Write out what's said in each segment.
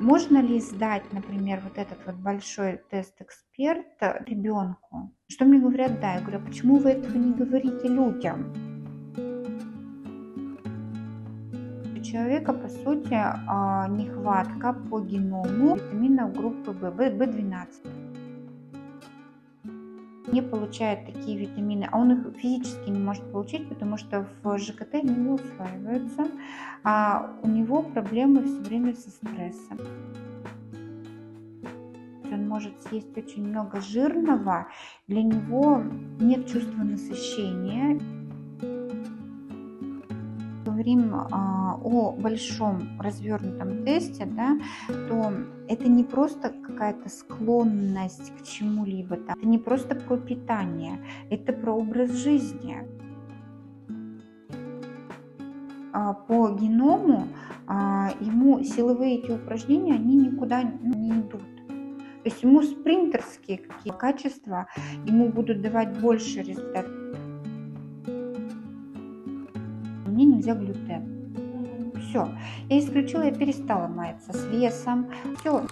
можно ли сдать, например, вот этот вот большой тест эксперта ребенку? Что мне говорят, да, я говорю, а почему вы этого не говорите людям? У человека, по сути, а, нехватка по геному витаминов группы В, В12 не получает такие витамины, а он их физически не может получить, потому что в ЖКТ не усваиваются, а у него проблемы все время со стрессом. Он может съесть очень много жирного, для него нет чувства насыщения говорим а, о большом развернутом тесте, да, то это не просто какая-то склонность к чему-либо, да, это не просто про питание, это про образ жизни. А, по геному а, ему силовые эти упражнения, они никуда не идут. То есть ему спринтерские какие качества, ему будут давать больше результатов. Мне нельзя глютен. Все. Я исключила, я перестала маяться с весом. Все.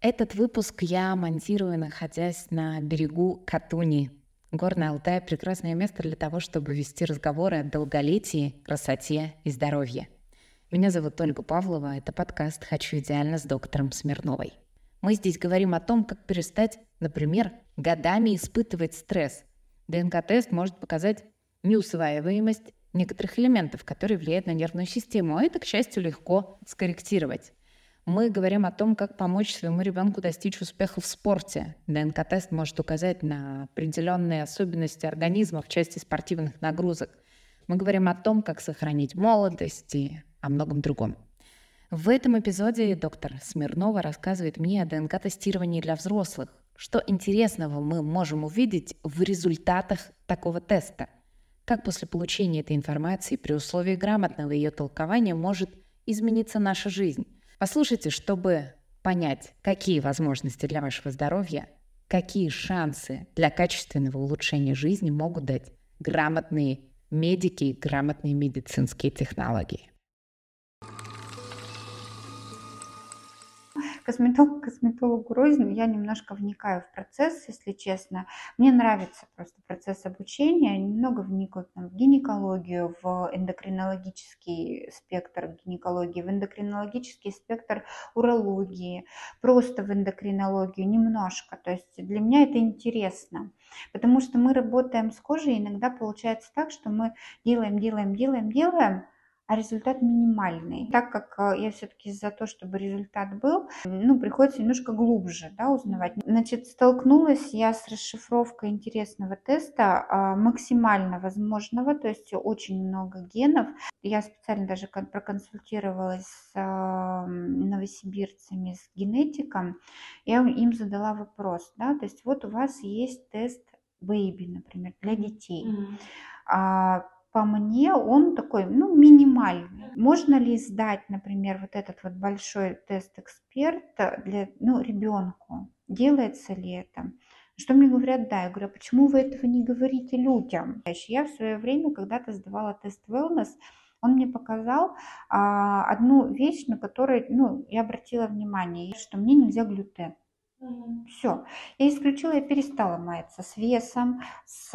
Этот выпуск я монтирую, находясь на берегу Катуни. Горный Алтай – прекрасное место для того, чтобы вести разговоры о долголетии, красоте и здоровье. Меня зовут Ольга Павлова, это подкаст «Хочу идеально» с доктором Смирновой. Мы здесь говорим о том, как перестать, например, годами испытывать стресс, ДНК-тест может показать неусваиваемость некоторых элементов, которые влияют на нервную систему, а это, к счастью, легко скорректировать. Мы говорим о том, как помочь своему ребенку достичь успеха в спорте. ДНК-тест может указать на определенные особенности организма в части спортивных нагрузок. Мы говорим о том, как сохранить молодость и о многом другом. В этом эпизоде доктор Смирнова рассказывает мне о ДНК-тестировании для взрослых, что интересного мы можем увидеть в результатах такого теста? Как после получения этой информации при условии грамотного ее толкования может измениться наша жизнь? Послушайте, чтобы понять, какие возможности для вашего здоровья, какие шансы для качественного улучшения жизни могут дать грамотные медики и грамотные медицинские технологии. Косметолог косметологу рознь, я немножко вникаю в процесс, если честно. Мне нравится просто процесс обучения, немного вникаю там, в гинекологию, в эндокринологический спектр гинекологии, в эндокринологический спектр урологии, просто в эндокринологию немножко. То есть для меня это интересно. Потому что мы работаем с кожей, иногда получается так, что мы делаем, делаем, делаем, делаем, а результат минимальный. Так как э, я все-таки за то, чтобы результат был, ну, приходится немножко глубже да, узнавать. Значит, столкнулась я с расшифровкой интересного теста, а, максимально возможного, то есть очень много генов. Я специально даже проконсультировалась с а, новосибирцами, с генетиком. Я им задала вопрос, да, то есть вот у вас есть тест Baby, например, для детей. Mm-hmm по мне он такой, ну, минимальный. Можно ли сдать, например, вот этот вот большой тест эксперта для, ну, ребенку? Делается ли это? Что мне говорят, да, я говорю, а почему вы этого не говорите людям? Я в свое время когда-то сдавала тест wellness, он мне показал а, одну вещь, на которую ну, я обратила внимание, что мне нельзя глютен. Все. Я исключила, я перестала маяться с весом, с,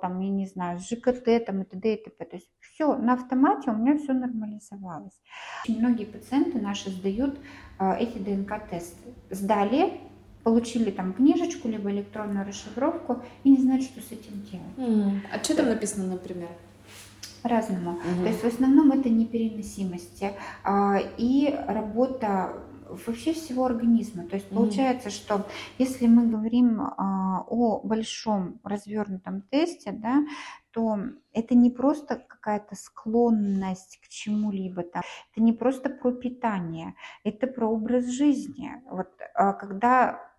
там, я не знаю, с ЖКТ там, и т.д. и т.п. То есть все на автомате у меня все нормализовалось. Очень многие пациенты наши сдают э, эти ДНК-тесты. Сдали, получили там книжечку, либо электронную расшифровку и не знают, что с этим делать. Mm. А что там написано, например? По-разному. Угу. То есть в основном это непереносимости а, и работа вообще всего организма. То есть mm получается, что если мы говорим а, о большом развернутом тесте, да, то это не просто какая-то склонность к чему-либо, там, это не просто про питание, это про образ жизни. Вот а, когда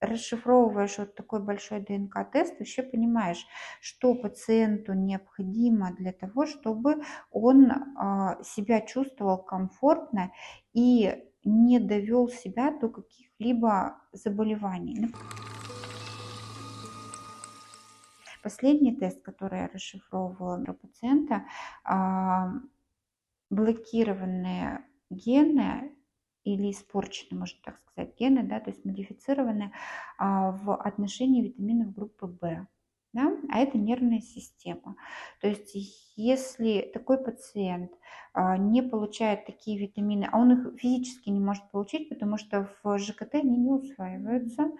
расшифровываешь вот такой большой ДНК-тест, вообще понимаешь, что пациенту необходимо для того, чтобы он а, себя чувствовал комфортно и не довел себя до каких-либо заболеваний. Последний тест, который я расшифровывала для пациента, блокированные гены или испорчены, можно так сказать, гены, да, то есть модифицированы а, в отношении витаминов группы В да, а это нервная система. То есть если такой пациент а, не получает такие витамины, а он их физически не может получить, потому что в ЖКТ они не усваиваются,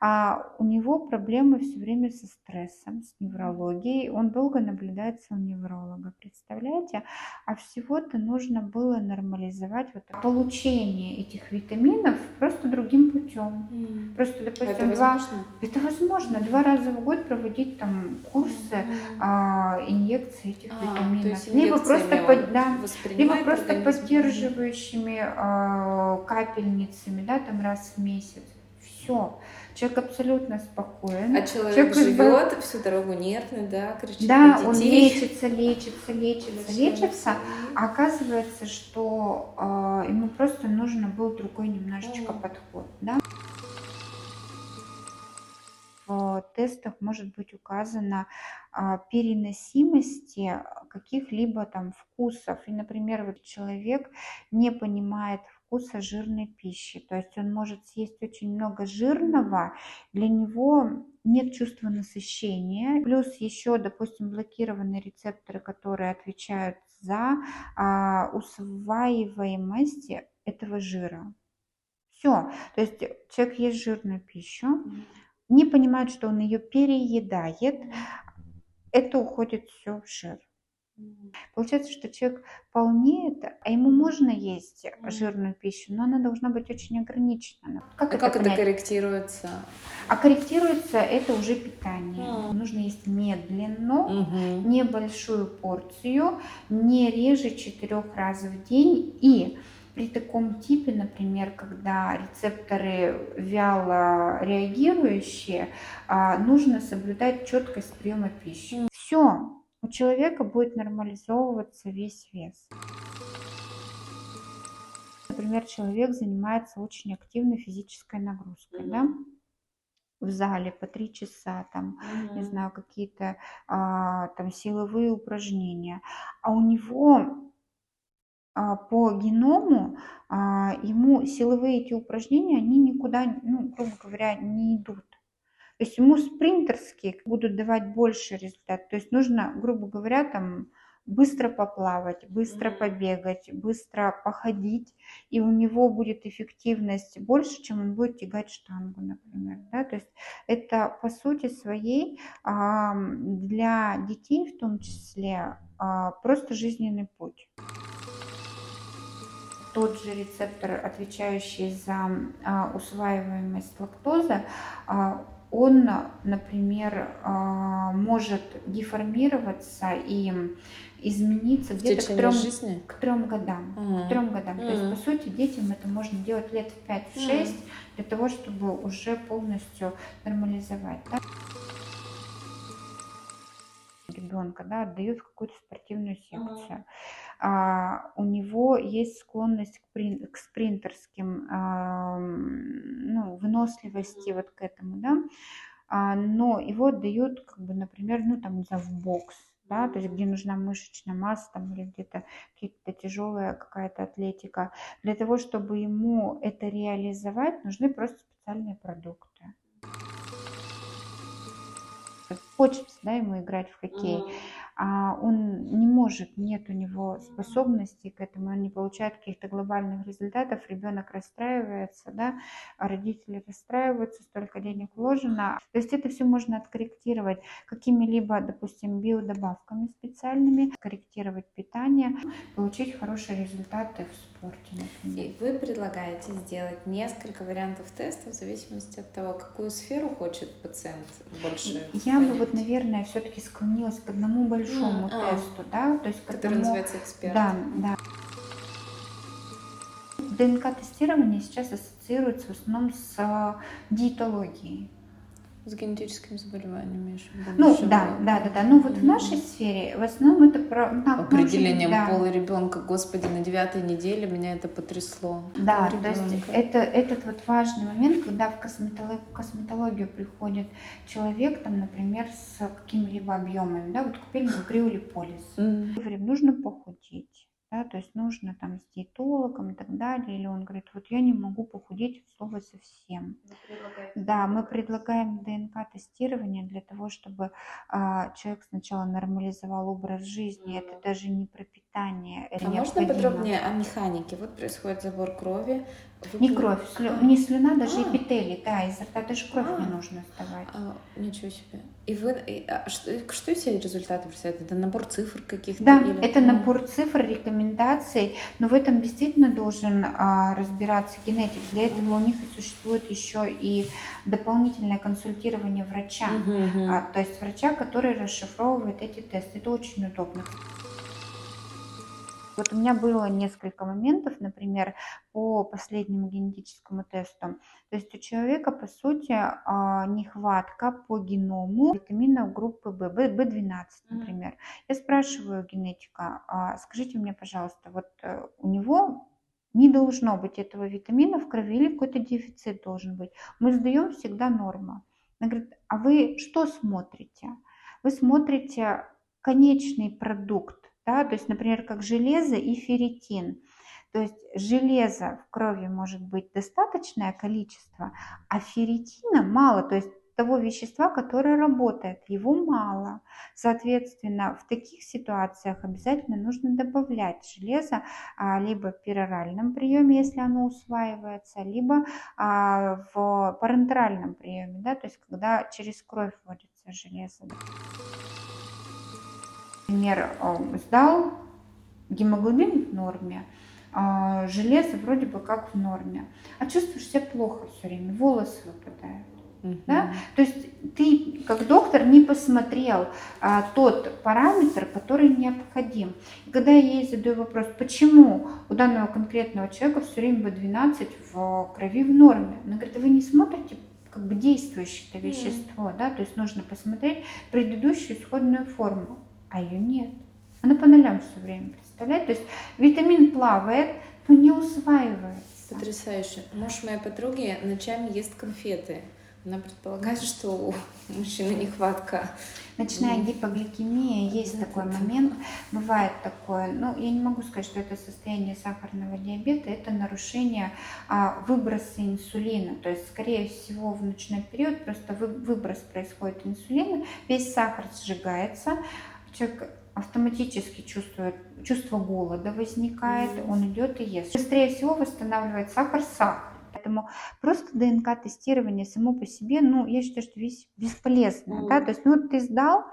а у него проблемы все время со стрессом, с неврологией, он долго наблюдается у невролога, представляете? А всего-то нужно было нормализовать вот получение этих витаминов просто другим путем. Mm. Просто, допустим, это два... возможно? Это возможно. Два раза в год проводить там курсы, mm. а, инъекции этих а, витаминов. Либо просто, под, да, либо просто поддерживающими а, капельницами, да, там раз в месяц. Все. Человек абсолютно спокоен. А человек, человек живет избав... всю дорогу нервный, да, кричит Да, он лечится, лечится, лечится, лечится. А оказывается, что э, ему просто нужно был другой немножечко mm. подход, да тестах может быть указана переносимости каких-либо там вкусов. И, например, вот человек не понимает вкуса жирной пищи, то есть он может съесть очень много жирного, для него нет чувства насыщения, плюс еще, допустим, блокированные рецепторы, которые отвечают за а, усваиваемость этого жира. Все, то есть человек ест жирную пищу, не понимает, что он ее переедает, это уходит все в жир. Получается, что человек полнеет, а ему можно есть жирную пищу, но она должна быть очень ограничена. Как, а это, как это корректируется? А корректируется это уже питание. Mm. Нужно есть медленно, mm-hmm. небольшую порцию, не реже четырех раз в день и при таком типе, например, когда рецепторы вяло реагирующие, а, нужно соблюдать четкость приема пищи. Все, у человека будет нормализовываться весь вес. Например, человек занимается очень активной физической нагрузкой, да? в зале по три часа, там, mm-hmm. не знаю, какие-то а, там силовые упражнения, а у него по геному а, ему силовые эти упражнения, они никуда, ну, грубо говоря, не идут. То есть ему спринтерские будут давать больше результат. То есть нужно, грубо говоря, там быстро поплавать, быстро побегать, быстро походить, и у него будет эффективность больше, чем он будет тягать штангу, например. Да? То есть это по сути своей для детей в том числе просто жизненный путь тот же рецептор, отвечающий за а, усваиваемость лактозы, а, он, например, а, может деформироваться и измениться где-то к трем, жизни? к трем годам. Mm-hmm. К трем годам. Mm-hmm. То есть, по сути, детям это можно делать лет в 5-6 mm-hmm. для того, чтобы уже полностью нормализовать. Да? ребенка, да, отдают в какую-то спортивную секцию. А, у него есть склонность к, прин, к спринтерским, а, ну, выносливости вот к этому, да, а, но его отдают, как бы, например, ну, там, не знаю, в бокс, да, то есть где нужна мышечная масса там, или где-то какая-то тяжелая какая-то атлетика. Для того, чтобы ему это реализовать, нужны просто специальные продукты. Хочется, да, ему играть в хоккей. Mm-hmm а он не может, нет у него способностей к этому, он не получает каких-то глобальных результатов, ребенок расстраивается, да, а родители расстраиваются, столько денег вложено. То есть это все можно откорректировать какими-либо, допустим, биодобавками специальными, корректировать питание, получить хорошие результаты в. Например. И вы предлагаете сделать несколько вариантов тестов в зависимости от того, какую сферу хочет пациент больше. Я понять. бы вот, наверное, все-таки склонилась к одному большому mm, тесту, да, то есть который одному, называется эксперт. Да, да. ДНК-тестирование сейчас ассоциируется в основном с диетологией. С генетическими заболеваниями еще Ну, да, да, да, да. Ну, вот mm-hmm. в нашей сфере в основном это про... Да, Определением да. пола ребенка, господи, на девятой неделе меня это потрясло. Да, то есть это, этот вот важный момент, когда в косметологию, в косметологию приходит человек, там, например, с какими-либо объемами, да, вот купили мы криолиполис. Mm-hmm. Говорим, нужно похудеть да, то есть нужно там с диетологом и так далее, или он говорит, вот я не могу похудеть от слова совсем. Да, мы предлагаем ДНК-тестирование для того, чтобы а, человек сначала нормализовал образ жизни, это даже не про питание. Это а можно подробнее о механике? Вот происходит забор крови, не кровь, слю, не слюна, даже а. эпителий, да, изо рта даже кровь а. не нужно оставать. А, ничего себе. И вы, и, а, что, что из себя результаты представляют? Это набор цифр каких-то? Да, или... это набор цифр, рекомендаций, но в этом действительно должен а, разбираться генетик. Для этого у них и существует еще и дополнительное консультирование врача, угу, угу. А, то есть врача, который расшифровывает эти тесты. Это очень удобно. Вот у меня было несколько моментов, например, по последнему генетическому тесту. То есть у человека, по сути, а, нехватка по геному витаминов группы В, В12, например. Я спрашиваю генетика, «А скажите мне, пожалуйста, вот э, у него не должно быть этого витамина в крови или какой-то дефицит должен быть. Мы сдаем всегда норма. Она говорит, а вы что смотрите? Вы смотрите конечный продукт да, то есть, например, как железо и ферритин. То есть железа в крови может быть достаточное количество, а ферритина мало, то есть того вещества, которое работает, его мало. Соответственно, в таких ситуациях обязательно нужно добавлять железо а, либо в пероральном приеме, если оно усваивается, либо а, в парентеральном приеме, да, то есть когда через кровь вводится железо например, э, сдал, гемоглобин в норме, а железо вроде бы как в норме, а чувствуешь себя плохо все время, волосы выпадают. Uh-huh. Да? То есть ты как доктор не посмотрел а, тот параметр, который необходим. И когда я ей задаю вопрос, почему у данного конкретного человека все время B12 в крови в норме, она говорит, вы не смотрите как бы действующее это вещество, mm. да, то есть нужно посмотреть предыдущую исходную форму а ее нет. Она по нулям все время, представляете? То есть витамин плавает, но не усваивается. Потрясающе. Муж моей подруги ночами ест конфеты. Она предполагает, что у мужчины нехватка. Ночная гипогликемия, есть такой момент, бывает такое, ну, я не могу сказать, что это состояние сахарного диабета, это нарушение а, выброса инсулина, то есть, скорее всего, в ночной период просто вы, выброс происходит инсулина, весь сахар сжигается, человек автоматически чувствует, чувство голода возникает, mm-hmm. он идет и ест. Быстрее всего восстанавливает сахар сахар. Поэтому просто ДНК-тестирование само по себе, ну, я считаю, что весь бесполезно, mm-hmm. да, то есть, ну, вот ты сдал,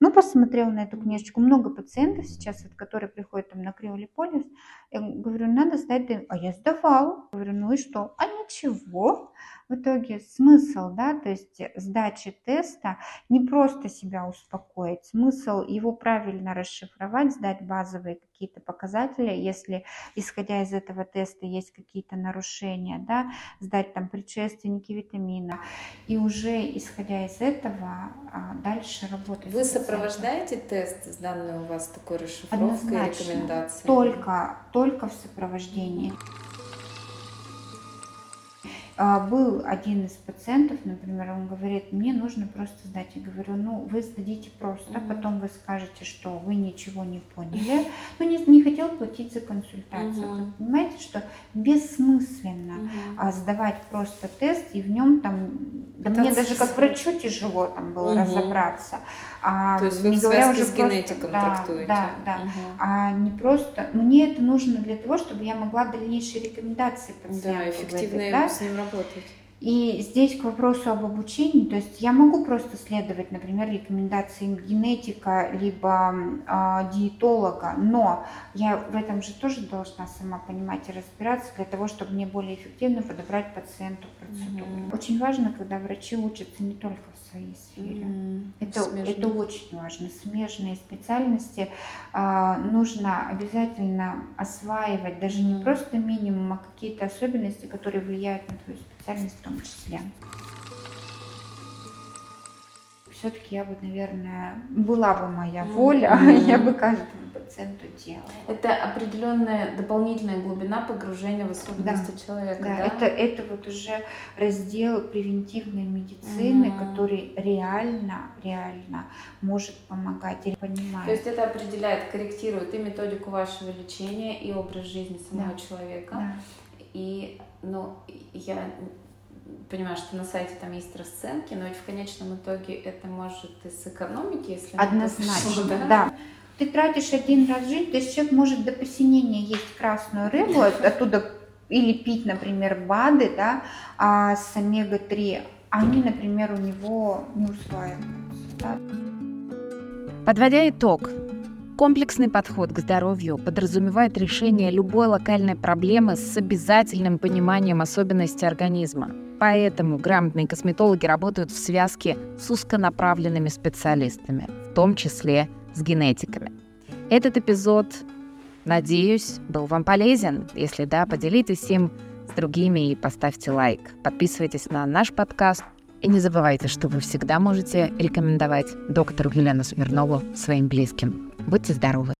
ну, посмотрел на эту книжечку, много пациентов сейчас, вот, которые приходят там на криолиполис, я говорю, надо сдать ДНК, а я сдавал, говорю, ну и что, а ничего, в итоге смысл, да, то есть сдачи теста не просто себя успокоить, смысл его правильно расшифровать, сдать базовые какие-то показатели, если исходя из этого теста есть какие-то нарушения, да, сдать там предшественники витамина и уже исходя из этого а, дальше работать. Вы сопровождаете тест, сданный у вас такой расшифровкой и рекомендацией? Только, только в сопровождении. А, был один из пациентов, например, он говорит, мне нужно просто сдать. Я говорю, ну вы сдадите просто, mm-hmm. потом вы скажете, что вы ничего не поняли. Ну не, не хотел платить за консультацию. Вы понимаете, что бессмысленно mm-hmm. сдавать просто тест и в нем там, да мне даже как врачу тяжело там было mm-hmm. разобраться. А, То есть вы не говоря уже с генетиком да, трактуете? Да, да. Угу. А не просто... Мне это нужно для того, чтобы я могла дальнейшие рекомендации пациенту Да, эффективно да? с ним работать работать. И здесь к вопросу об обучении, то есть я могу просто следовать, например, рекомендациям генетика либо э, диетолога, но я в этом же тоже должна сама понимать и разбираться для того, чтобы мне более эффективно подобрать пациенту процедуру. Mm-hmm. Очень важно, когда врачи учатся не только в своей сфере. Mm-hmm. Это, это очень важно. Смежные специальности э, нужно обязательно осваивать, даже mm-hmm. не просто минимум, а какие-то особенности, которые влияют на твою специальность в том числе. все-таки я бы, наверное, была бы моя воля, mm-hmm. я бы каждому пациенту делала. Это определенная дополнительная глубина погружения в особенности да. человека. Да, да? Это, это вот уже раздел превентивной медицины, mm-hmm. который реально, реально может помогать или понимать. То есть это определяет, корректирует и методику вашего лечения, и образ жизни самого да. человека. Да. И, ну, я понимаю, что на сайте там есть расценки, но ведь в конечном итоге это может и сэкономить, если... Однозначно, да? да. Ты тратишь один раз жизнь, то есть человек может до посинения есть красную рыбу, оттуда или пить, например, БАДы, да, а с омега-3, они, например, у него не усваиваются. Да. Подводя итог, Комплексный подход к здоровью подразумевает решение любой локальной проблемы с обязательным пониманием особенностей организма. Поэтому грамотные косметологи работают в связке с узконаправленными специалистами, в том числе с генетиками. Этот эпизод, надеюсь, был вам полезен. Если да, поделитесь им с другими и поставьте лайк. Подписывайтесь на наш подкаст и не забывайте, что вы всегда можете рекомендовать доктору Елену Смирнову своим близким. Будьте здоровы!